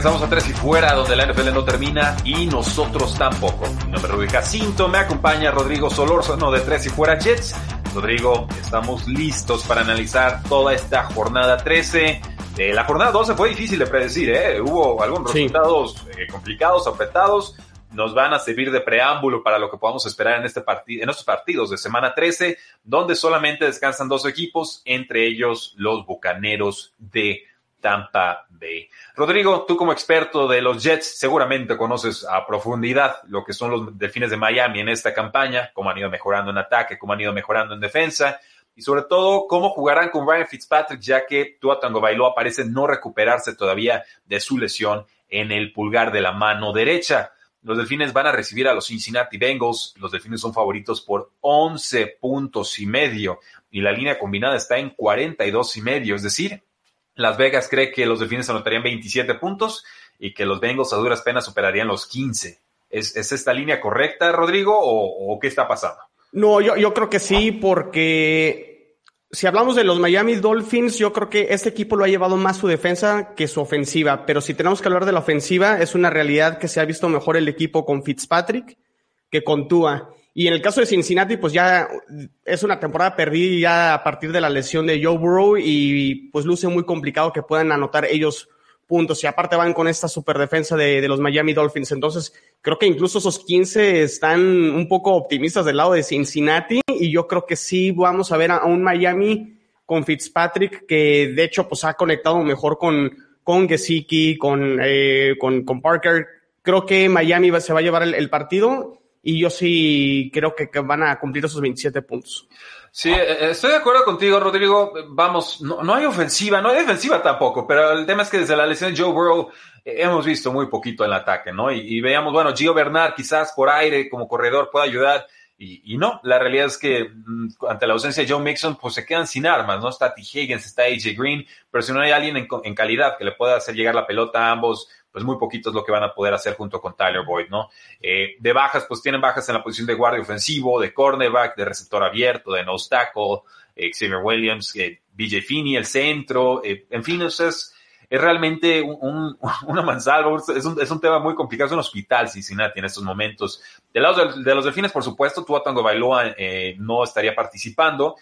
Regresamos a Tres y Fuera, donde la NFL no termina y nosotros tampoco. Mi nombre es Rudy Jacinto, me acompaña Rodrigo Solórzano de Tres y Fuera Jets. Rodrigo, estamos listos para analizar toda esta jornada 13. Eh, la jornada 12 fue difícil de predecir, ¿eh? hubo algunos Sí. resultados eh, complicados, apretados. Nos van a servir de preámbulo para lo que podamos esperar en, este partido, en estos partidos de semana 13, donde solamente descansan dos equipos, entre ellos los Bucaneros de Tampa Bay. Rodrigo, tú como experto de los Jets, seguramente conoces a profundidad lo que son los Delfines de Miami en esta campaña, cómo han ido mejorando en ataque, cómo han ido mejorando en defensa y sobre todo cómo jugarán con Ryan Fitzpatrick, ya que Tua Tagovailoa parece no recuperarse todavía de su lesión en el pulgar de la mano derecha. Los Delfines van a recibir a los Cincinnati Bengals. Los Delfines son favoritos por 11 puntos y medio y la línea combinada está en 42 y medio, es decir, las Vegas cree que los Delfines anotarían 27 puntos y que los Bengals a duras penas superarían los 15. ¿Es, es esta línea correcta, Rodrigo, o, o qué está pasando? No, yo, yo creo que sí, porque si hablamos de los Miami Dolphins, yo creo que este equipo lo ha llevado más su defensa que su ofensiva. Pero si tenemos que hablar de la ofensiva, es una realidad que se ha visto mejor el equipo con Fitzpatrick que con Tua. Y en el caso de Cincinnati, pues ya es una temporada perdida a partir de la lesión de Joe Burrow y pues luce muy complicado que puedan anotar ellos puntos. Y aparte van con esta super defensa de, de los Miami Dolphins. Entonces, creo que incluso esos 15 están un poco optimistas del lado de Cincinnati y yo creo que sí vamos a ver a, un Miami con Fitzpatrick que de hecho pues ha conectado mejor con, con Gesicki, con, eh, con, con Parker. Creo que Miami se va a llevar el partido y yo sí creo que, van a cumplir esos 27 puntos. Sí, eh, estoy de acuerdo contigo, Rodrigo. Vamos, no, no hay ofensiva, no hay defensiva tampoco, pero el tema es que desde la lesión de Joe Burrow eh, hemos visto muy poquito el ataque, ¿no? Y, veamos, bueno, Gio Bernard quizás por aire como corredor pueda ayudar. Y, y no, la realidad es que mm, ante la ausencia de Joe Mixon, pues se quedan sin armas, ¿no? Está T. Higgins, está AJ Green, pero si no hay alguien en, en calidad que le pueda hacer llegar la pelota a ambos, pues muy poquito es lo que van a poder hacer junto con Tyler Boyd, ¿no? Eh, de bajas, pues tienen bajas en la posición de guardia ofensivo, de cornerback, de receptor abierto, de nose tackle, eh, Xavier Williams, eh, BJ Finney, el centro, eh, en fin, eso es, es realmente un, un- una mansalva, es un, es un tema muy complicado, es un hospital Cincinnati en estos momentos. Del lado de, de los delfines, por supuesto, Tua Tagovailoa eh, no estaría participando.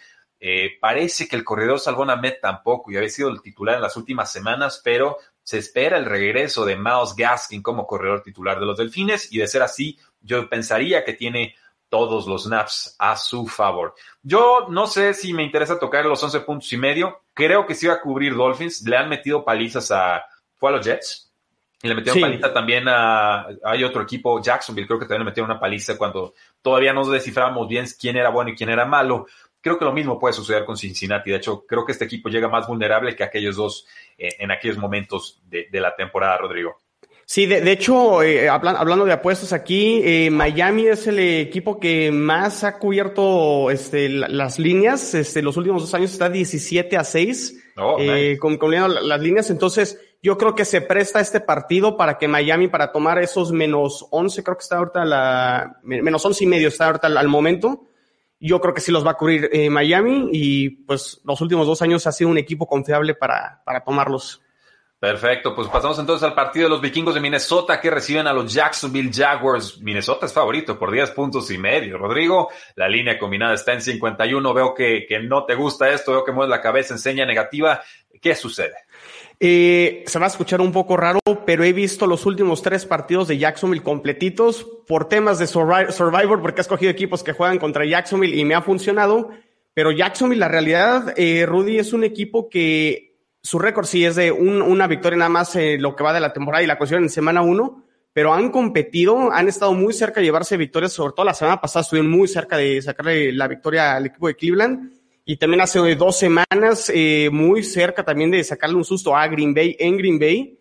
Parece que el corredor Salvón Ahmed tampoco y había sido el titular en las últimas semanas, pero se espera el regreso de Miles Gaskin como corredor titular de los Delfines y de ser así, yo pensaría que tiene todos los snaps a su favor. Yo no sé si me interesa tocar los 11 puntos y medio. Creo que sí va a cubrir Dolphins. Le han metido palizas a... ¿Fue a los Jets? Y le metieron Sí. paliza también a... Hay otro equipo, Jacksonville, creo que también le metieron una paliza cuando todavía no desciframos bien quién era bueno y quién era malo. Creo que lo mismo puede suceder con Cincinnati. De hecho, creo que este equipo llega más vulnerable que aquellos dos eh, en aquellos momentos de, de la temporada, Rodrigo. Sí, de, de hecho, eh, hablan- hablando de apuestas aquí, eh, Miami es el equipo que más ha cubierto este, la- las líneas. Este, los últimos dos años está 17 a 6, Oh, eh, nice. con, la- las líneas. Entonces, yo creo que se presta este partido para que Miami, para tomar esos menos 11, creo que está ahorita la, me- menos 11 y medio está ahorita al, al momento. Yo creo que sí los va a cubrir eh, Miami y pues los últimos dos años ha sido un equipo confiable para, para tomarlos. Perfecto, pues pasamos entonces al partido de los vikingos de Minnesota que reciben a los Jacksonville Jaguars. Minnesota es favorito por 10 puntos y medio. Rodrigo, la línea combinada está en 51. Veo que, que no te gusta esto, veo que mueves la cabeza, enseña negativa. ¿Qué sucede? Eh, se va a escuchar un poco raro, pero he visto los últimos tres partidos de Jacksonville completitos por temas de Survi- Survivor, porque he escogido equipos que juegan contra Jacksonville y me ha funcionado. Pero Jacksonville, la realidad, eh, Rudy, es un equipo que su récord sí es de un- una victoria nada más eh, lo que va de la temporada y la cuestión en semana uno, pero han competido, han estado muy cerca de llevarse victorias, sobre todo la semana pasada estuvieron muy cerca de sacarle la victoria al equipo de Cleveland. Y también hace dos semanas, eh, muy cerca también de sacarle un susto a Green Bay en Green Bay.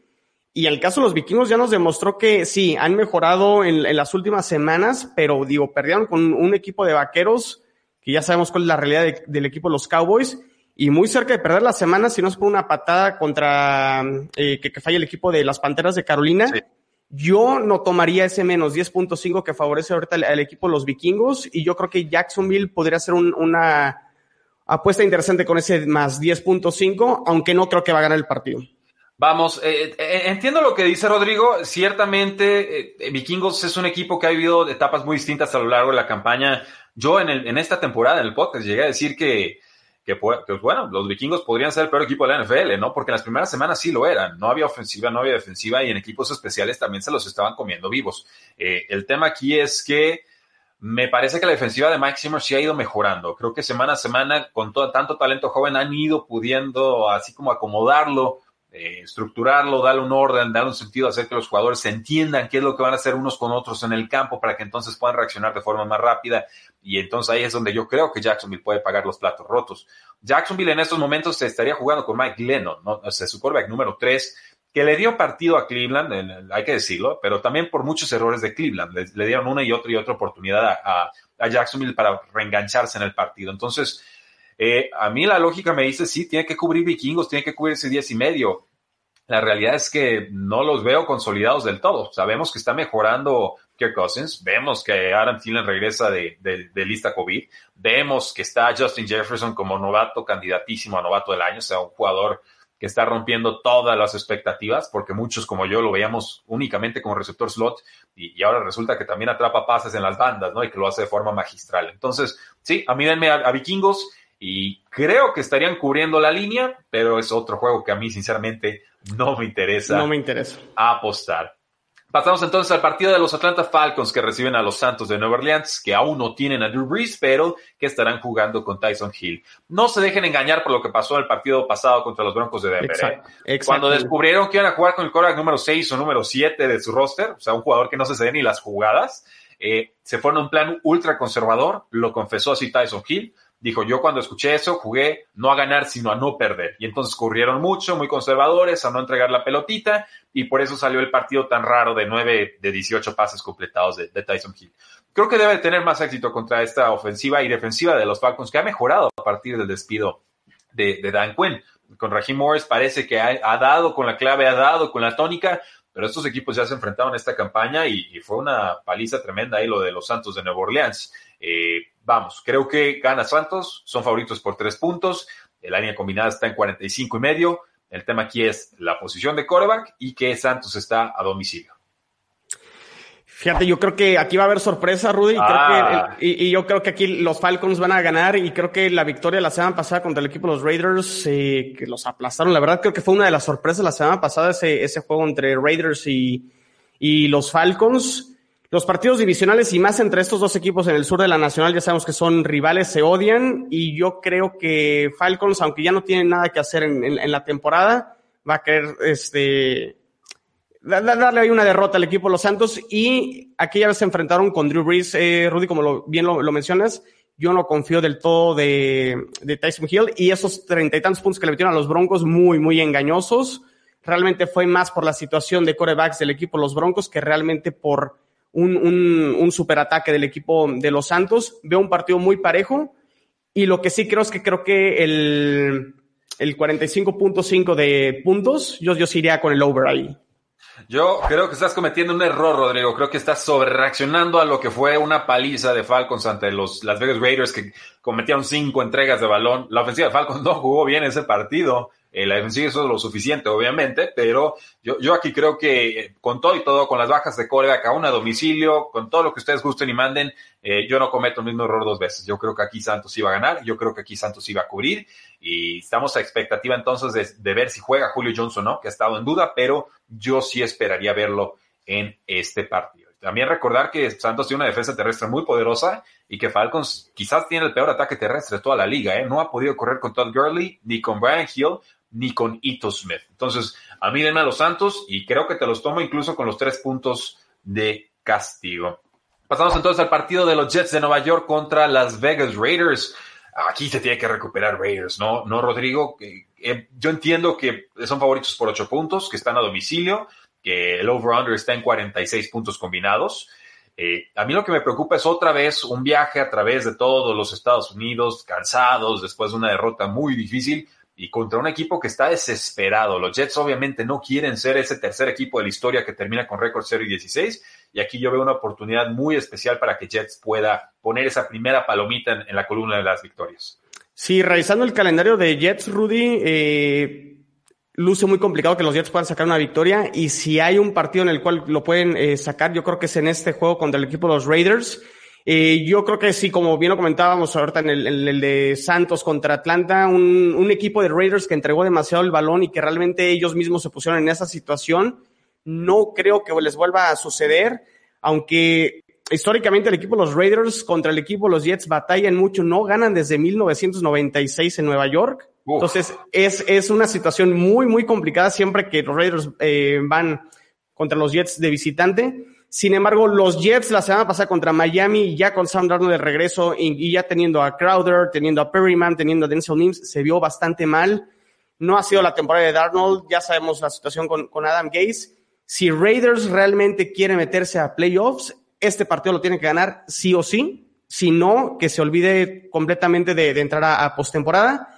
Y el caso de los vikingos ya nos demostró que sí, han mejorado en, las últimas semanas, pero digo, perdieron con un equipo de vaqueros, que ya sabemos cuál es la realidad del equipo de los Cowboys, y muy cerca de perder la semana, si no es por una patada contra eh, que, que falla el equipo de las Panteras de Carolina. Yo no tomaría ese menos 10.5 que favorece ahorita al, equipo de los vikingos, y yo creo que Jacksonville podría ser una apuesta interesante con ese más 10.5, aunque no creo que va a ganar el partido. Vamos, eh, eh, entiendo lo que dice Rodrigo. Ciertamente, eh, Vikingos es un equipo que ha vivido etapas muy distintas a lo largo de la campaña. Yo en, el, en esta temporada, en el podcast, llegué a decir que, que, bueno, los Vikingos podrían ser el peor equipo de la NFL, ¿no? Porque en las primeras semanas sí lo eran. No había ofensiva, no había defensiva y en equipos especiales también se los estaban comiendo vivos. el tema aquí es que me parece que la defensiva de Mike sí ha ido mejorando. Creo que semana a semana, con todo, tanto talento joven, han ido pudiendo así como acomodarlo eh, estructurarlo, darle un orden, darle un sentido, hacer que los jugadores entiendan qué es lo que van a hacer unos con otros en el campo para que entonces puedan reaccionar de forma más rápida. Y entonces ahí es donde yo creo que Jacksonville puede pagar los platos rotos. Jacksonville en estos momentos se estaría jugando con Mike Lennon, ¿no? o sea, su quarterback número 3, que le dio partido a Cleveland, hay que decirlo, pero también por muchos errores de Cleveland. Le, dieron una y otra y otra oportunidad a, Jacksonville para reengancharse en el partido. Entonces, eh, a mí la lógica me dice, sí, tiene que cubrir vikingos, tiene que cubrir ese 10 y medio. La realidad es que no los veo consolidados del todo. Sabemos que está mejorando Kirk Cousins, vemos que Adam Thielen regresa de, lista COVID, vemos que está Justin Jefferson como novato, candidatísimo a novato del año, o sea, un jugador que está rompiendo todas las expectativas, porque muchos como yo lo veíamos únicamente como receptor slot y, ahora resulta que también atrapa pases en las bandas, ¿no? Y que lo hace de forma magistral. Entonces, sí, a mí denme a vikingos y creo que estarían cubriendo la línea, pero es otro juego que a mí sinceramente no me interesa. No me interesa. Apostar. Pasamos entonces al partido de los Atlanta Falcons que reciben a los Santos de Nueva Orleans, que aún no tienen a Drew Brees, pero que estarán jugando con Tyson Hill. No se dejen engañar por lo que pasó en el partido pasado contra los Broncos de Denver. ¿eh? Cuando descubrieron que iban a jugar con el quarterback número 6 o número 7 de su roster, o sea, un jugador que no se cede ni las jugadas, eh, se fueron a un plan ultra conservador, lo confesó así Tyson Hill, dijo, yo cuando escuché eso jugué no a ganar, sino a no perder. Y entonces corrieron mucho, muy conservadores, a no entregar la pelotita, y por eso salió el partido tan raro de 9 de 18 pases completados de, Tyson Hill. Creo que debe tener más éxito contra esta ofensiva y defensiva de los Falcons, que ha mejorado a partir del despido de, Dan Quinn. Con Raheem Morris parece que ha, dado con la clave, ha dado con la tónica, pero estos equipos ya se enfrentaron a esta campaña y, y fue una paliza tremenda ahí lo de los Santos de Nueva Orleans. Eh, vamos, creo que gana Santos, son favoritos por tres puntos, la línea combinada está en 45 y medio. El tema aquí es la posición de coreback y que Santos está a domicilio. Fíjate, yo creo que aquí va a haber sorpresa, Rudy. Ah. y, yo creo que aquí los Falcons van a ganar y creo que la victoria la semana pasada contra el equipo de los Raiders, eh, que los aplastaron, la verdad creo que fue una de las sorpresas la semana pasada ese, ese juego entre Raiders y, y los Falcons. Los partidos divisionales y más entre estos dos equipos en el sur de la Nacional ya sabemos que son rivales, se odian y yo creo que Falcons, aunque ya no tienen nada que hacer en, la temporada, va a querer este, darle ahí una derrota al equipo de los Santos y aquí ya se enfrentaron con Drew Brees, eh, Rudy, como bien lo, mencionas, yo no confío del todo de, de Tyson Hill y esos treinta y tantos puntos que le metieron a los Broncos muy, muy engañosos. Realmente fue más por la situación de corebacks del equipo los Broncos que realmente por un, un, un superataque del equipo de los Santos. Veo un partido muy parejo y lo que sí creo es que creo que el, el 45.5 de puntos, yo, yo sí iría con el over ahí. Yo creo que estás cometiendo un error, Rodrigo. Creo que estás sobrereaccionando a lo que fue una paliza de Falcons ante los Las Vegas Raiders que cometieron cinco entregas de balón. La ofensiva de Falcons no jugó bien ese partido. Eh, la defensiva es lo suficiente, obviamente, pero yo, yo aquí creo que eh, con todo y todo, con las bajas de coreback aún a domicilio, con todo lo que ustedes gusten y manden, eh, yo no cometo el mismo error dos veces. Yo creo que aquí Santos iba a ganar, yo creo que aquí Santos iba a cubrir y estamos a expectativa entonces de, de ver si juega Julio Johnson o no, que ha estado en duda, pero yo sí esperaría verlo en este partido. También recordar que Santos tiene una defensa terrestre muy poderosa y que Falcons quizás tiene el peor ataque terrestre de toda la liga. ¿eh? No ha podido correr con Todd Gurley ni con Brian Hill ni con Ito Smith. Entonces, a mí denme a los Santos y creo que te los tomo incluso con los tres puntos de castigo. Pasamos entonces al partido de los Jets de Nueva York contra las Vegas Raiders. Aquí se tiene que recuperar Raiders, ¿no? No, Rodrigo. Eh, yo entiendo que son favoritos por ocho puntos, que están a domicilio, que el over-under está en 46 puntos combinados. Eh, a mí lo que me preocupa es otra vez un viaje a través de todos los Estados Unidos, cansados, después de una derrota muy difícil y contra un equipo que está desesperado. Los Jets obviamente no quieren ser ese tercer equipo de la historia que termina con récord 0 y 16 y aquí yo veo una oportunidad muy especial para que Jets pueda poner esa primera palomita en, la columna de las victorias. Sí, revisando el calendario de Jets, Rudy, eh, luce muy complicado que los Jets puedan sacar una victoria y si hay un partido en el cual lo pueden eh, sacar, yo creo que es en este juego contra el equipo de los Raiders. Eh, yo creo que sí, como bien lo comentábamos ahorita en el, de Santos contra Atlanta, un, un, equipo de Raiders que entregó demasiado el balón y que realmente ellos mismos se pusieron en esa situación, no creo que les vuelva a suceder, aunque históricamente el equipo de los Raiders contra el equipo de los Jets batallan mucho, no ganan desde 1996 en Nueva York. Entonces, es, es una situación muy, muy complicada siempre que los Raiders eh, van contra los Jets de visitante. Sin embargo, los Jets la semana pasada contra Miami, ya con Sam Darnold de regreso y, ya teniendo a Crowder, teniendo a Perryman, teniendo a Denzel Mims, se vio bastante mal. No ha sido la temporada de Darnold, ya sabemos la situación con, con Adam Gase. Si Raiders realmente quiere meterse a playoffs, este partido lo tiene que ganar sí o sí. Si no, que se olvide completamente de, entrar a, postemporada.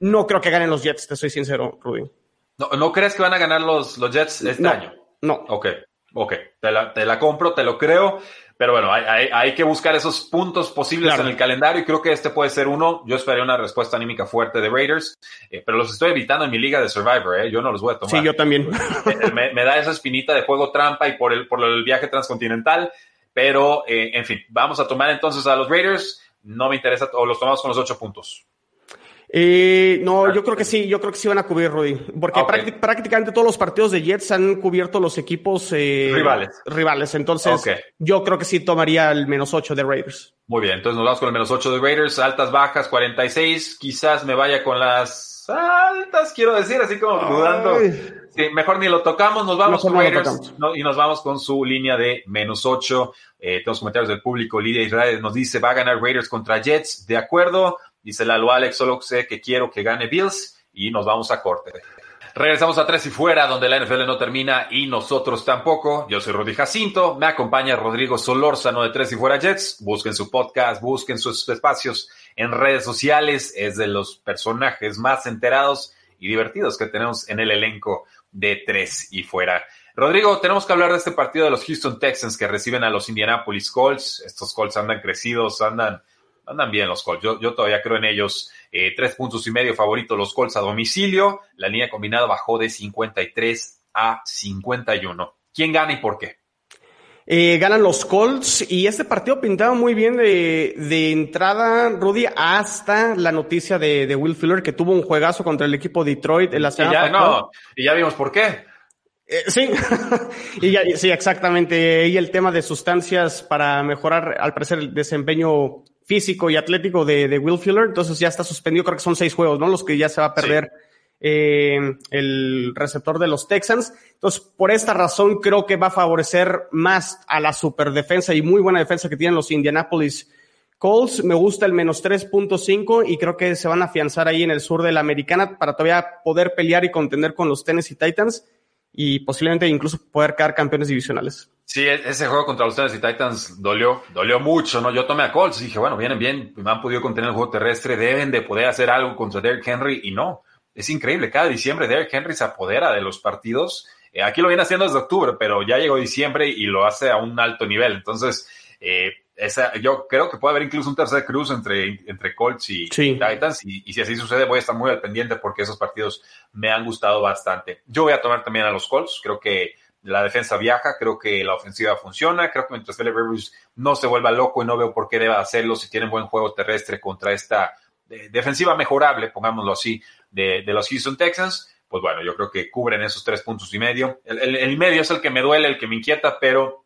No creo que ganen los Jets, te soy sincero, Rudy. ¿No, ¿no crees que van a ganar los, los Jets este año? No. Ok, ok. Te la, te la, compro, te lo creo. Pero bueno, hay, hay, que buscar esos puntos posibles en el calendario y creo que este puede ser uno. Yo esperaría una respuesta anímica fuerte de Raiders, eh, pero los estoy evitando en mi liga de Survivor, ¿eh? yo no los voy a tomar. Sí, yo también. me, me, da esa espinita de juego trampa y por el, por el viaje transcontinental. Pero, eh, en fin, vamos a tomar entonces a los Raiders. No me interesa, o los tomamos con los ocho puntos. Eh, no, yo creo que sí, yo creo que sí van a cubrir, Rudy. Porque prácticamente todos los partidos de Jets han cubierto los equipos eh, rivales. rivales. Entonces, yo creo que sí tomaría el menos ocho de Raiders. Muy bien, entonces nos vamos con el menos ocho de Raiders, altas, bajas, 46. Quizás me vaya con las altas, quiero decir, así como dudando. Sí, mejor ni lo tocamos, nos vamos con Raiders y nos vamos con su línea de menos 8. Eh, tenemos comentarios del público. Lidia Israel nos dice, va a ganar Raiders contra Jets. De acuerdo. Dice Lalo Alex, solo sé que quiero que gane Bills y nos vamos a corte. Regresamos a Tres y Fuera, donde la NFL no termina y nosotros tampoco. Yo soy Rudy Jacinto, me acompaña Rodrigo Solórzano de Tres y Fuera Jets. Busquen su podcast, busquen sus espacios en redes sociales. Es de los personajes más enterados y divertidos que tenemos en el elenco de Tres y Fuera. Rodrigo, tenemos que hablar de este partido de los Houston Texans que reciben a los Indianapolis Colts. Estos Colts andan crecidos, andan, andan bien los Colts. Yo, yo todavía creo en ellos. Eh, tres puntos y medio favorito los Colts a domicilio. La línea combinada bajó de 53 a 51. ¿Quién gana y por qué? Eh, ganan los Colts y este partido pintaba muy bien de, de entrada, Rudy, hasta la noticia de, de, Will Fuller que tuvo un juegazo contra el equipo Detroit en la semana y ya, no, y ya vimos por qué. Eh, sí, y ya, sí, exactamente. Y el tema de sustancias para mejorar, al parecer, el desempeño físico y atlético de, de, Will Fuller. Entonces ya está suspendido, creo que son seis juegos, ¿no? Los que ya se va a perder eh, el receptor de los Texans. Entonces, por esta razón, creo que va a favorecer más a la superdefensa y muy buena defensa que tienen los Indianapolis Colts. Me gusta el menos 3.5 y creo que se van a afianzar ahí en el sur de la americana para todavía poder pelear y contender con los Tennessee Titans y posiblemente incluso poder quedar campeones divisionales. Sí, e-, ese juego contra los Tennessee Titans dolió, dolió mucho, ¿no? Yo tomé a Colts y dije, bueno, vienen bien, me han podido contener el juego terrestre, deben de poder hacer algo contra Derrick Henry y no es increíble. Cada diciembre Derrick Henry se apodera de los partidos. Eh, aquí lo viene haciendo desde octubre, pero ya llegó diciembre y lo hace a un alto nivel. Entonces, eh, esa, yo creo que puede haber incluso un tercer cruz entre, entre Colts y Titans. Y, si así sucede, voy a estar muy al pendiente porque esos partidos me han gustado bastante. Yo voy a tomar también a los Colts. Creo que la defensa viaja, creo que la ofensiva funciona. Creo que mientras Philip Rivers no se vuelva loco y no veo por qué deba hacerlo si tienen buen juego terrestre contra esta eh, defensiva mejorable, pongámoslo así, de, los Houston Texans, pues bueno, yo creo que cubren esos tres puntos y medio. El, medio es el que me duele, el que me inquieta, pero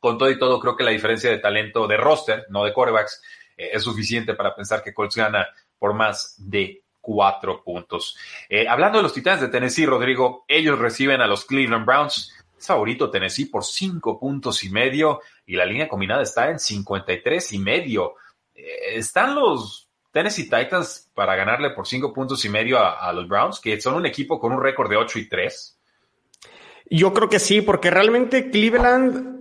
con todo y todo creo que la diferencia de talento de roster, no de corebacks, eh, es suficiente para pensar que Colts gana por más de cuatro puntos. Eh, hablando de los Titanes de Tennessee, Rodrigo, ellos reciben a los Cleveland Browns. Es favorito Tennessee por cinco puntos y medio y la línea combinada está en 53 y medio. Eh, ¿Están los Tennessee Titans para ganarle por cinco puntos y medio a, los Browns, que son un equipo con un récord de 8 y 3? Yo creo que sí, porque realmente Cleveland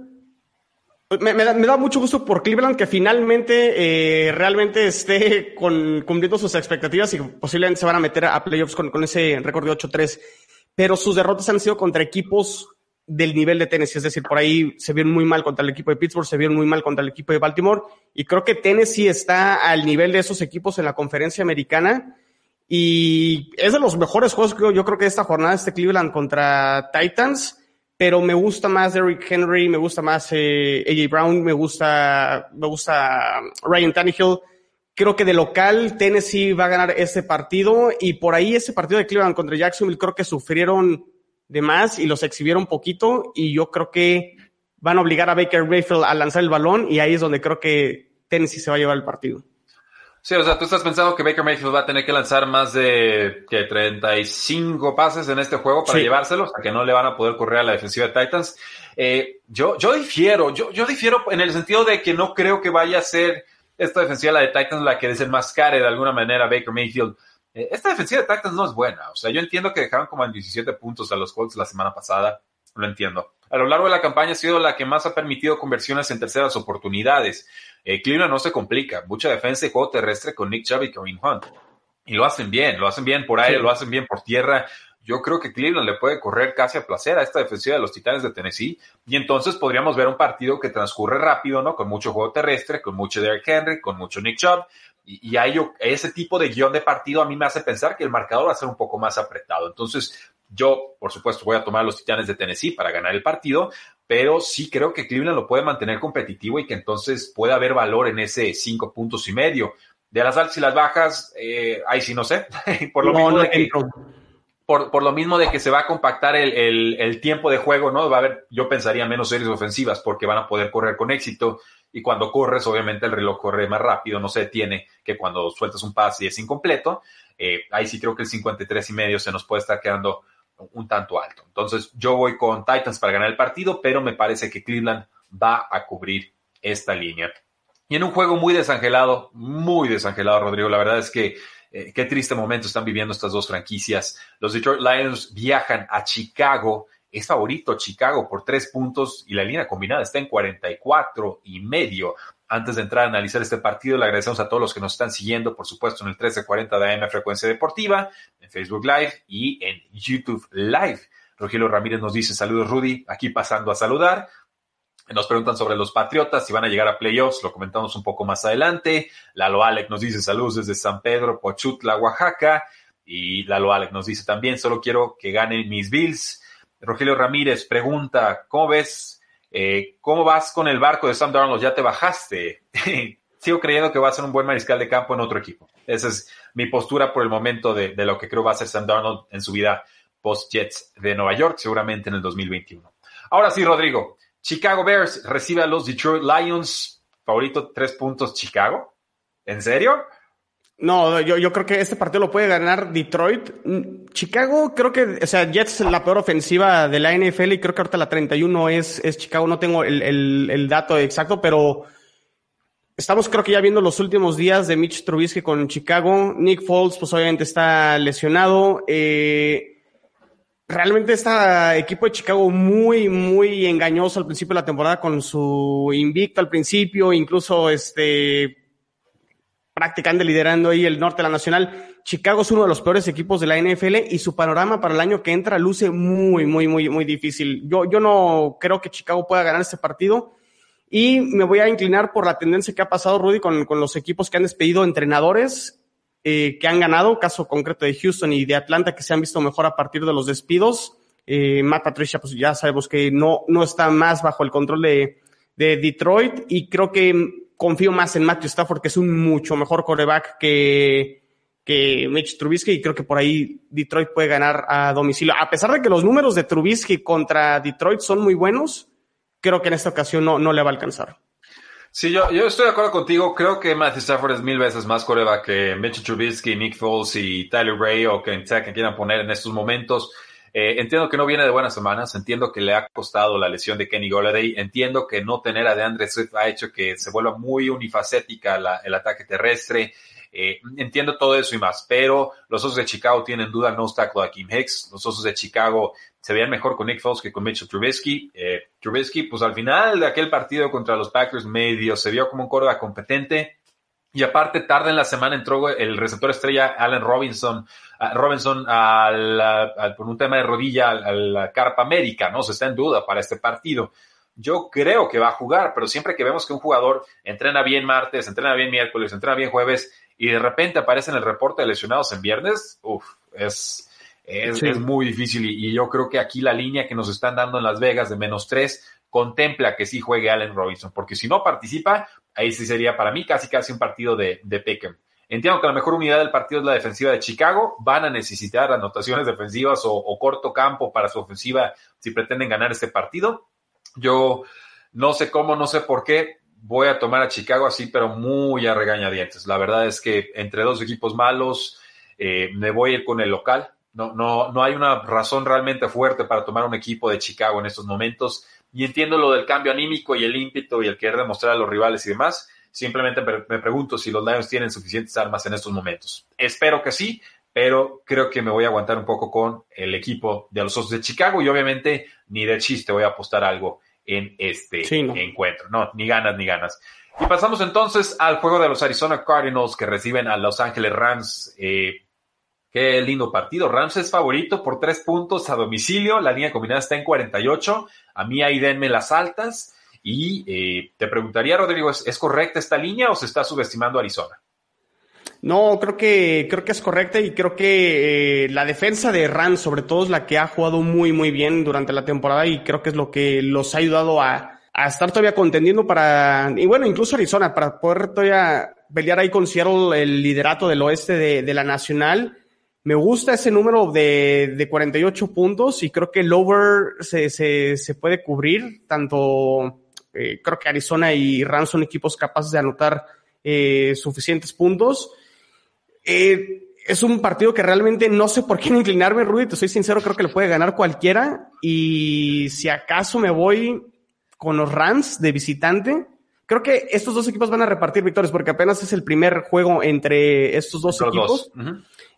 me, da, mucho gusto por Cleveland que finalmente eh, realmente esté con, cumpliendo sus expectativas y posiblemente se van a meter a playoffs con, con ese récord de 8-3. Pero sus derrotas han sido contra equipos del nivel de Tennessee. Es decir, por ahí se vieron muy mal contra el equipo de Pittsburgh, se vieron muy mal contra el equipo de Baltimore. Y creo que Tennessee está al nivel de esos equipos en la conferencia americana. Y es de los mejores juegos que yo creo que esta jornada, este Cleveland contra Titans pero me gusta más Derrick Henry, me gusta más eh, AJ Brown, me gusta, me gusta Ryan Tannehill. Creo que de local Tennessee va a ganar este partido y por ahí ese partido de Cleveland contra Jacksonville creo que sufrieron de más y los exhibieron poquito y yo creo que van a obligar a Baker Mayfield a lanzar el balón y ahí es donde creo que Tennessee se va a llevar el partido. Sí, o sea, tú estás pensando que Baker Mayfield va a tener que lanzar más de que 35 pases en este juego para llevárselos, a que no le van a poder correr a la defensiva de Titans. Eh, yo, yo difiero, yo, yo difiero en el sentido de que no creo que vaya a ser esta defensiva, la de Titans, la que desenmascare de alguna manera a Baker Mayfield. Eh, esta defensiva de Titans no es buena. O sea, yo entiendo que dejaron como en 17 puntos a los Colts la semana pasada. Lo entiendo. A lo largo de la campaña ha sido la que más ha permitido conversiones en terceras oportunidades. Eh, Cleveland no se complica. Mucha defensa y juego terrestre con Nick Chubb y Kareem Hunt. Y lo hacen bien, lo hacen bien por aire, lo hacen bien por tierra. Yo creo que Cleveland le puede correr casi a placer a esta defensiva de los Titanes de Tennessee. Y entonces podríamos ver un partido que transcurre rápido, ¿no? Con mucho juego terrestre, con mucho Derrick Henry, con mucho Nick Chubb. Y, y ahí ese tipo de guion de partido a mí me hace pensar que el marcador va a ser un poco más apretado. Entonces, yo, por supuesto, voy a tomar a los Titanes de Tennessee para ganar el partido, pero sí creo que Cleveland lo puede mantener competitivo y que entonces puede haber valor en ese cinco puntos y medio. De las altas y las bajas, eh, ahí sí no sé. por, lo mismo de que, por, lo mismo de que se va a compactar el, tiempo de juego, ¿no? Va a haber, yo pensaría, menos series ofensivas porque van a poder correr con éxito. Y cuando corres, obviamente el reloj corre más rápido, no se detiene que cuando sueltas un pase y es incompleto. Eh, ahí sí creo que el 53 y medio se nos puede estar quedando un tanto alto. Entonces yo voy con Titans para ganar el partido, pero me parece que Cleveland va a cubrir esta línea. Y en un juego muy desangelado, muy desangelado, Rodrigo, la verdad es que eh, qué triste momento están viviendo estas dos franquicias. Los Detroit Lions viajan a Chicago. Es favorito Chicago por tres puntos y la línea combinada está en 44 y medio. Antes de entrar a analizar este partido, le agradecemos a todos los que nos están siguiendo, por supuesto, en el 1340 de AM Frecuencia Deportiva, en Facebook Live y en YouTube Live. Rogelio Ramírez nos dice saludos, Rudy, aquí pasando a saludar. Nos preguntan sobre los Patriotas, si van a llegar a playoffs, lo comentamos un poco más adelante. Lalo Alec nos dice saludos desde San Pedro, Pochutla, Oaxaca. Y Lalo Alec nos dice también, solo quiero que ganen mis Bills. Rogelio Ramírez pregunta, ¿cómo ves eh, ¿Cómo vas con el barco de Sam Darnold? ¿Ya te bajaste? Sigo creyendo que va a ser un buen mariscal de campo en otro equipo. Esa es mi postura por el momento de, lo que creo va a ser Sam Darnold en su vida post-Jets de Nueva York, seguramente en el 2021. Ahora sí, Rodrigo. Chicago Bears recibe a los Detroit Lions. Favorito, tres puntos, Chicago. ¿En serio? No, yo, yo creo que este partido lo puede ganar Detroit. Mm, Chicago, creo que, o sea, Jets la peor ofensiva de la NFL y creo que ahorita la 31 es, es Chicago. No tengo el, el, el dato exacto, pero estamos creo que ya viendo los últimos días de Mitch Trubisky con Chicago. Nick Foles, pues obviamente está lesionado. Eh, realmente este equipo de Chicago muy, muy engañoso al principio de la temporada con su invicto al principio, incluso este practicando, liderando ahí el norte de la nacional. Chicago es uno de los peores equipos de la NFL y su panorama para el año que entra luce muy, muy, muy, muy difícil. Yo, yo no creo que Chicago pueda ganar este partido y me voy a inclinar por la tendencia que ha pasado Rudy con, con los equipos que han despedido entrenadores eh, que han ganado, caso concreto de Houston y de Atlanta que se han visto mejor a partir de los despidos. Eh, Matt Patricia, pues ya sabemos que no, no está más bajo el control de, de Detroit y creo que confío más en Matthew Stafford, que es un mucho mejor coreback que, que Mitch Trubisky y creo que por ahí Detroit puede ganar a domicilio. A pesar de que los números de Trubisky contra Detroit son muy buenos, creo que en esta ocasión no, no le va a alcanzar. Sí, yo, yo estoy de acuerdo contigo. Creo que Matthew Stafford es mil veces más coreba que Mitchell Trubisky, Nick Foles y Tyler Ray o que que quieran poner en estos momentos. Eh, entiendo que no viene de buenas semanas, entiendo que le ha costado la lesión de Kenny Golladay, entiendo que no tener a DeAndre Swift ha hecho que se vuelva muy unifacética el ataque terrestre. Eh, entiendo todo eso y más, pero los Osos de Chicago tienen duda no tackle a Kim Hicks. Los Osos de Chicago se veían mejor con Nick Foles que con Mitchell Trubisky. Eh, Trubisky, pues al final de aquel partido contra los Packers medio se vio como un corda competente. Y aparte, tarde en la semana entró el receptor estrella Allen Robinson, Robinson al, por un tema de rodilla a la Carpa América, ¿no? Se está en duda para este partido. Yo creo que va a jugar, pero siempre que vemos que un jugador entrena bien martes, entrena bien miércoles, entrena bien jueves y de repente aparece en el reporte de lesionados en viernes, uff, es, es, muy difícil y, yo creo que aquí la línea que nos están dando en Las Vegas de menos tres contempla que sí juegue Allen Robinson, porque si no participa, ahí sí sería para mí casi casi un partido de, de. Entiendo que la mejor unidad del partido es la defensiva de Chicago. Van a necesitar anotaciones defensivas o, corto campo para su ofensiva si pretenden ganar este partido. Yo no sé cómo, no sé por qué. Voy a tomar a Chicago así, pero muy a regañadientes. La verdad es que entre dos equipos malos, eh, me voy a ir con el local. No, no, no hay una razón realmente fuerte para tomar un equipo de Chicago en estos momentos. Y entiendo lo del cambio anímico y el ímpetu y el querer demostrar a los rivales y demás. Simplemente me pregunto si los Lions tienen suficientes armas en estos momentos. Espero que sí, pero creo que me voy a aguantar un poco con el equipo de los Osos de Chicago y obviamente ni de chiste voy a apostar algo en este encuentro. No, ni ganas ni ganas. Y pasamos entonces al juego de los Arizona Cardinals que reciben a Los Ángeles Rams. Eh, qué lindo partido. Rams es favorito por tres puntos a domicilio. La línea combinada está en 48. A mí ahí denme las altas. Y eh, te preguntaría, Rodrigo, ¿es, correcta esta línea o se está subestimando Arizona? No, creo que, creo que es correcta y creo que eh, la defensa de Rams, sobre todo, es la que ha jugado muy, muy bien durante la temporada y creo que es lo que los ha ayudado a, a estar todavía contendiendo para, y bueno, incluso Arizona, para poder todavía pelear ahí con Seattle el liderato del oeste de, de la nacional. Me gusta ese número de, de 48 puntos y creo que el over se, se, se puede cubrir tanto eh, creo que Arizona y Rams son equipos capaces de anotar eh, suficientes puntos. Eh, es un partido que realmente no sé por qué inclinarme, Rudy, te soy sincero, creo que le puede ganar cualquiera. Y si acaso me voy con los Rams de visitante, creo que estos dos equipos van a repartir victorias porque apenas es el primer juego entre estos dos equipos.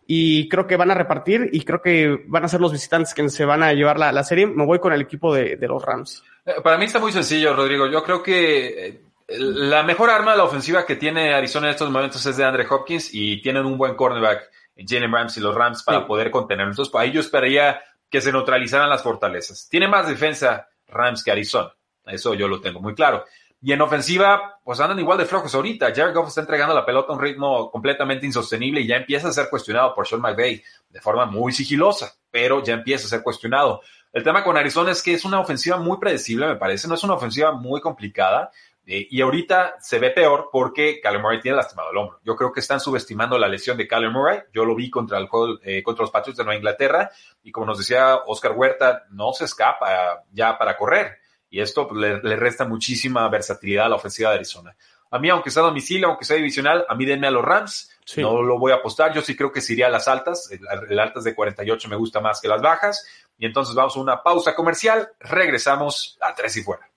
Y creo que van a repartir y creo que van a ser los visitantes que se van a llevar la, serie. Me voy con el equipo de los Rams. Eh, para mí está muy sencillo, Rodrigo. Yo creo que eh, la mejor arma de la ofensiva que tiene Arizona en estos momentos es de Andre Hopkins y tienen un buen cornerback, Jalen Rams y los Rams, para poder contener. Entonces, ahí yo esperaría que se neutralizaran las fortalezas. Tiene más defensa Rams que Arizona. Eso yo lo tengo muy claro. Y en ofensiva, pues andan igual de flojos ahorita. Jared Goff está entregando la pelota a un ritmo completamente insostenible y ya empieza a ser cuestionado por Sean McVay de forma muy sigilosa, pero ya empieza a ser cuestionado. El tema con Arizona es que es una ofensiva muy predecible, me parece, no es una ofensiva muy complicada. Eh, y ahorita se ve peor porque Kyler Murray tiene lastimado el hombro. Yo creo que están subestimando la lesión de Kyler Murray. Yo lo vi contra el juego, eh, contra los Patriots de Nueva Inglaterra y como nos decía Oscar Huerta, no se escapa ya para correr. Y esto pues, le, resta muchísima versatilidad a la ofensiva de Arizona. A mí, aunque sea domicilio, aunque sea divisional, a mí denme a los Rams. No lo voy a apostar. Yo sí creo que se iría a las altas. El, el, altas de 48 me gusta más que las bajas. Y entonces vamos a una pausa comercial. Regresamos a tres y fuera.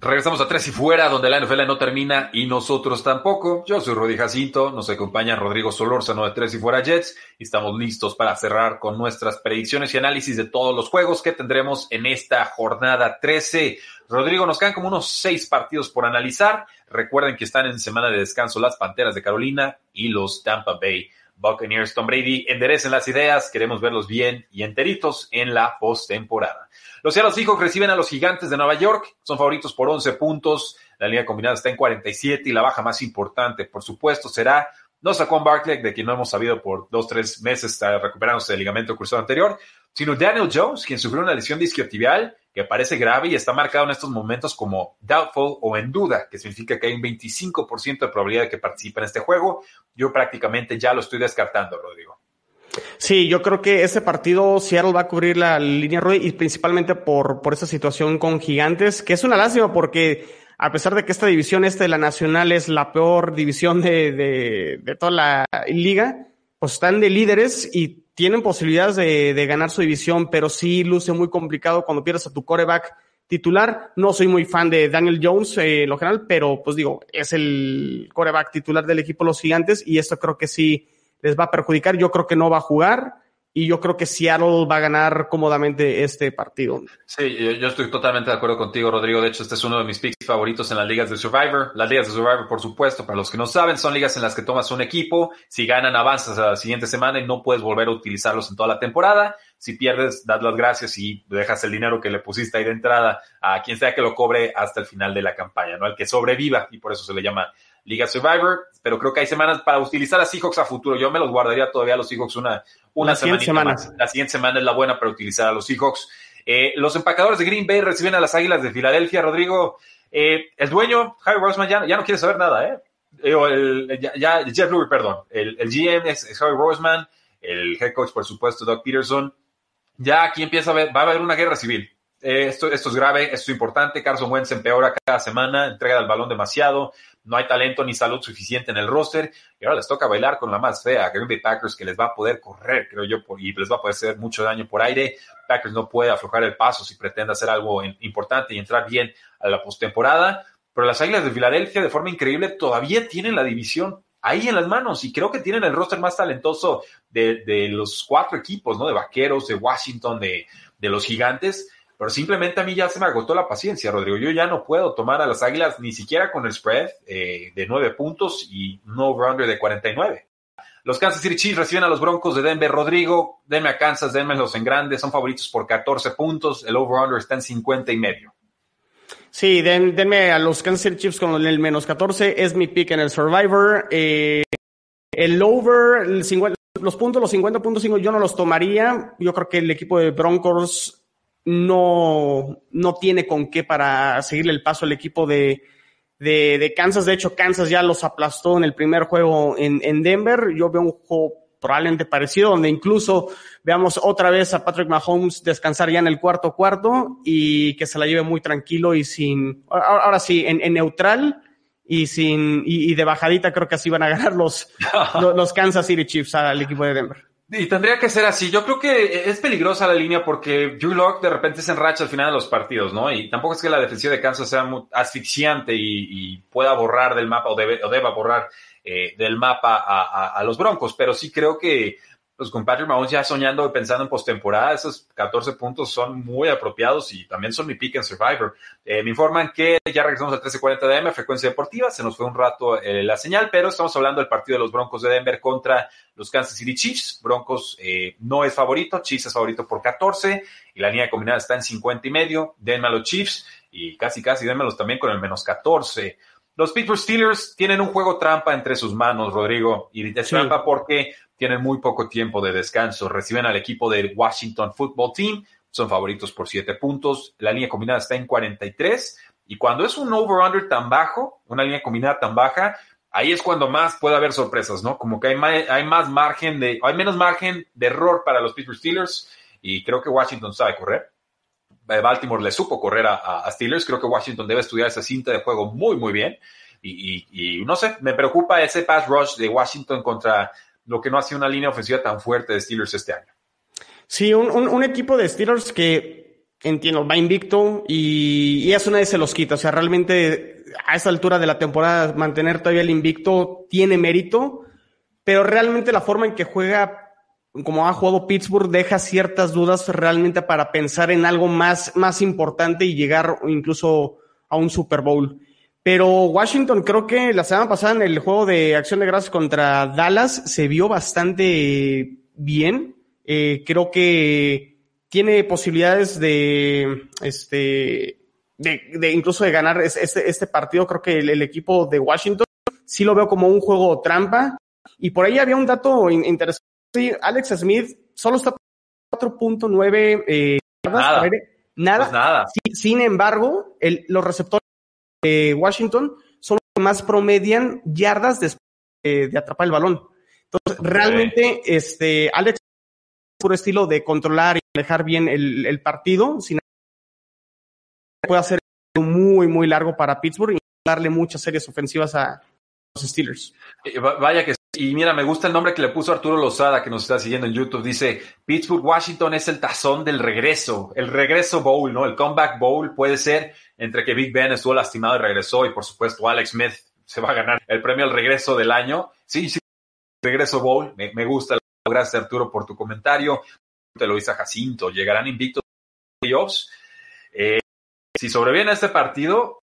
Regresamos a tres y fuera, donde la NFL no termina y nosotros tampoco. Yo soy Rudy Jacinto, nos acompaña Rodrigo Solórzano de tres y fuera Jets y estamos listos para cerrar con nuestras predicciones y análisis de todos los juegos que tendremos en esta jornada 13. Rodrigo, nos quedan como unos seis partidos por analizar. Recuerden que están en semana de descanso las Panteras de Carolina y los Tampa Bay Buccaneers. Tom Brady, enderecen las ideas, queremos verlos bien y enteritos en la postemporada. Los Seattle Seahawks reciben a los Gigantes de Nueva York, son favoritos por 11 puntos, la línea combinada está en 47 y la baja más importante, por supuesto, será no Saquon Barkley, de quien no hemos sabido por dos, tres meses, está recuperándose del ligamento cruzado anterior, sino Daniel Jones, quien sufrió una lesión disquiotibial que parece grave y está marcado en estos momentos como doubtful o en duda, que significa que hay un 25% de probabilidad de que participe en este juego. Yo prácticamente ya lo estoy descartando, Rodrigo. Sí, yo creo que ese partido Seattle va a cubrir la línea Roy y principalmente por, por esa situación con Gigantes, que es una lástima porque a pesar de que esta división este de la Nacional es la peor división de, de, de toda la liga, pues están de líderes y tienen posibilidades de, ganar su división, pero sí luce muy complicado cuando pierdes a tu coreback titular. No soy muy fan de Daniel Jones eh, en lo general, pero pues digo, es el coreback titular del equipo Los Gigantes y esto creo que sí les va a perjudicar. Yo creo que no va a jugar y yo creo que Seattle va a ganar cómodamente este partido. Sí, yo estoy totalmente de acuerdo contigo, Rodrigo. De hecho, este es uno de mis picks favoritos en las ligas de Survivor. Las ligas de Survivor, por supuesto, para los que no saben, son ligas en las que tomas un equipo, si ganan, avanzas a la siguiente semana y no puedes volver a utilizarlos en toda la temporada. Si pierdes, das las gracias y dejas el dinero que le pusiste ahí de entrada a quien sea que lo cobre hasta el final de la campaña, ¿no? El que sobreviva, y por eso se le llama Liga Survivor, pero creo que hay semanas para utilizar a Seahawks a futuro. Yo me los guardaría todavía a los Seahawks una, una semana más. La siguiente semana es la buena para utilizar a los Seahawks. Eh, los empacadores de Green Bay reciben a las Águilas de Filadelfia. Rodrigo, eh, el dueño, Harry Roseman, ya, ya, no quiere saber nada, ¿eh? eh el, ya, ya, Jeff Lurie, perdón. El, el GM es, Harry Roseman, el head coach, por supuesto, Doug Peterson. Ya aquí empieza a ver, va a haber una guerra civil. Eh, esto, esto es grave, esto es importante. Carson Wentz empeora cada semana, entrega el balón demasiado, no hay talento ni salud suficiente en el roster y ahora les toca bailar con la más fea, Green Bay Packers, que les va a poder correr, creo yo, y les va a poder hacer mucho daño por aire. Packers no puede aflojar el paso si pretende hacer algo importante y entrar bien a la postemporada, pero las Águilas de Filadelfia, de forma increíble, todavía tienen la división ahí en las manos y creo que tienen el roster más talentoso de, de los cuatro equipos, ¿no? De Vaqueros, de Washington, de, de los Gigantes pero simplemente a mí ya se me agotó la paciencia, Rodrigo. Yo ya no puedo tomar a las Águilas ni siquiera con el spread eh, de nueve puntos y un over-under de 49. Los Kansas City Chiefs reciben a los Broncos de Denver. Rodrigo, denme a Kansas, denme los en grandes. Son favoritos por 14 puntos. El over-under está en 50 y medio. Sí, den, denme a los Kansas City Chiefs con el menos 14. Es mi pick en el Survivor. Eh, el over, el 50, los puntos, los 50 puntos, yo no los tomaría. Yo creo que el equipo de Broncos no, no tiene con qué para seguirle el paso al equipo de, de, de, Kansas. De hecho, Kansas ya los aplastó en el primer juego en, en Denver. Yo veo un juego probablemente parecido, donde incluso veamos otra vez a Patrick Mahomes descansar ya en el cuarto cuarto y que se la lleve muy tranquilo y sin, ahora, sí, en, en, neutral y sin, y, y, de bajadita creo que así van a ganar los, los Kansas City Chiefs al equipo de Denver. Y tendría que ser así. Yo creo que es peligrosa la línea porque Drew Locke de repente se enracha al final de los partidos, ¿no? Y tampoco es que la defensiva de Kansas sea muy asfixiante y, y pueda borrar del mapa o, debe, o deba borrar eh, del mapa a, los Broncos, pero sí creo que pues con Patrick ya soñando y pensando en postemporada, esos 14 puntos son muy apropiados y también son mi pick en Survivor. Eh, me informan que ya regresamos al 1340 de M, frecuencia deportiva, se nos fue un rato eh, la señal, pero estamos hablando del partido de los Broncos de Denver contra los Kansas City Chiefs. Broncos eh, no es favorito, Chiefs es favorito por 14 y la línea combinada está en 50 y medio. Denme a los Chiefs y casi casi denmelos también con el menos 14. Los Pittsburgh Steelers tienen un juego trampa entre sus manos, Rodrigo, y sí. trampa porque tienen muy poco tiempo de descanso. Reciben al equipo del Washington Football Team, son favoritos por 7 puntos. La línea combinada está en 43. Y cuando es un over-under tan bajo, una línea combinada tan baja, ahí es cuando más puede haber sorpresas, ¿no? Como que hay más, hay más margen de, hay menos margen de error para los Pittsburgh Steelers. Y creo que Washington sabe correr. Eh, Baltimore le supo correr a, Steelers. Creo que Washington debe estudiar esa cinta de juego muy, muy bien. Y, no sé, me preocupa ese pass rush de Washington contra lo que no ha sido una línea ofensiva tan fuerte de Steelers este año. Sí, un equipo de Steelers que entiendo, va invicto y, y eso nadie se los quita. O sea, realmente a esa altura de la temporada mantener todavía el invicto tiene mérito, pero realmente la forma en que juega, como ha jugado Pittsburgh, deja ciertas dudas realmente para pensar en algo más, más importante y llegar incluso a un Super Bowl. Pero Washington creo que la semana pasada en el juego de acción de gracias contra Dallas se vio bastante bien. Eh, creo que tiene posibilidades de, este, de, de incluso de ganar este, este partido. Creo que el, el, equipo de Washington sí lo veo como un juego trampa. Y por ahí había un dato interesante. Alex Smith solo está 4.9 eh, nada. Nada. Pues nada. Sin, sin embargo, el, los receptores de Washington son los que más promedian yardas después de, de atrapar el balón. Entonces, okay. realmente, este, Alex, puro estilo de controlar y manejar bien el, el partido, sin puede hacer muy, muy largo para Pittsburgh y darle muchas series ofensivas a los Steelers. Vaya que y mira, me gusta el nombre que le puso Arturo Lozada, que nos está siguiendo en YouTube. Dice, Pittsburgh, Washington es el tazón del regreso, el regreso bowl, ¿no? El comeback bowl puede ser entre que Big Ben estuvo lastimado y regresó y por supuesto Alex Smith se va a ganar el premio al regreso del año. Sí, sí, regreso bowl, me, gusta. Gracias Arturo por tu comentario. Te lo dice Jacinto, llegarán invictos playoffs. Eh, si sobreviene este partido,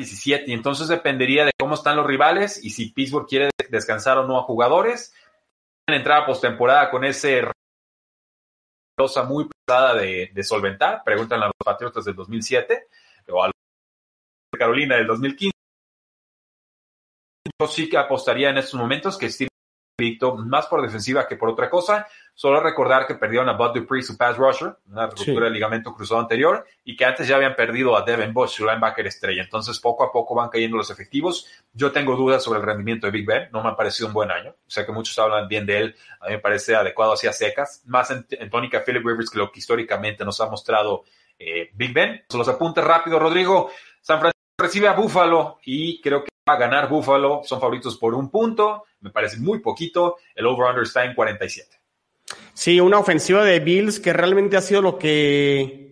17 y entonces dependería de cómo están los rivales y si Pittsburgh quiere descansar o no a jugadores. Entrar a postemporada con ese cosa muy pesada de, de, solventar, preguntan a los Patriotas del 2007 o a los de Carolina del 2015. Yo sí que apostaría en estos momentos que Steve más por defensiva que por otra cosa. Solo recordar que perdieron a Bud Dupree, su pass rusher, una ruptura del ligamento cruzado anterior, y que antes ya habían perdido a Devin Bush, su linebacker estrella. Entonces, poco a poco van cayendo los efectivos. Yo tengo dudas sobre el rendimiento de Big Ben. No me ha parecido un buen año. Sé que muchos hablan bien de él. A mí me parece adecuado hacia secas. Más en, en tónica Philip Rivers que lo que históricamente nos ha mostrado eh, Big Ben. Los apunte rápido, Rodrigo. San Francisco recibe a Buffalo y creo que va a ganar Buffalo. Son favoritos por un punto. Me parece muy poquito. El over-under está en 47. Sí, una ofensiva de Bills que realmente ha sido lo que,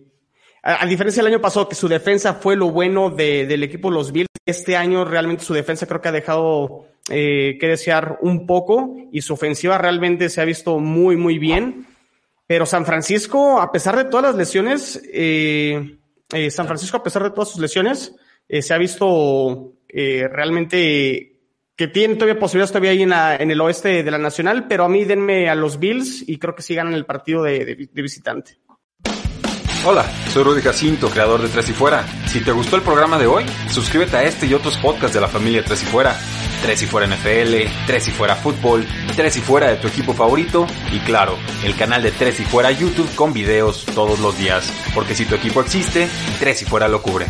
a, diferencia del año pasado, que su defensa fue lo bueno de, del equipo de los Bills. Este año realmente su defensa creo que ha dejado eh, que desear un poco y su ofensiva realmente se ha visto muy, muy bien. Pero San Francisco, a pesar de todas las lesiones, eh, eh, San Francisco, a pesar de todas sus lesiones, se ha visto realmente que tiene todavía posibilidades todavía ahí en, la, en, el oeste de la Nacional, pero a mí denme a los Bills y creo que sí ganan el partido de, de, de visitante. Hola, soy Rudy Jacinto, creador de Tres y Fuera. Si te gustó el programa de hoy, suscríbete a este y otros podcasts de la familia Tres y Fuera. Tres y Fuera NFL, Tres y Fuera Fútbol, Tres y Fuera de tu equipo favorito y claro, el canal de Tres y Fuera YouTube con videos todos los días. Porque si tu equipo existe, Tres y Fuera lo cubre.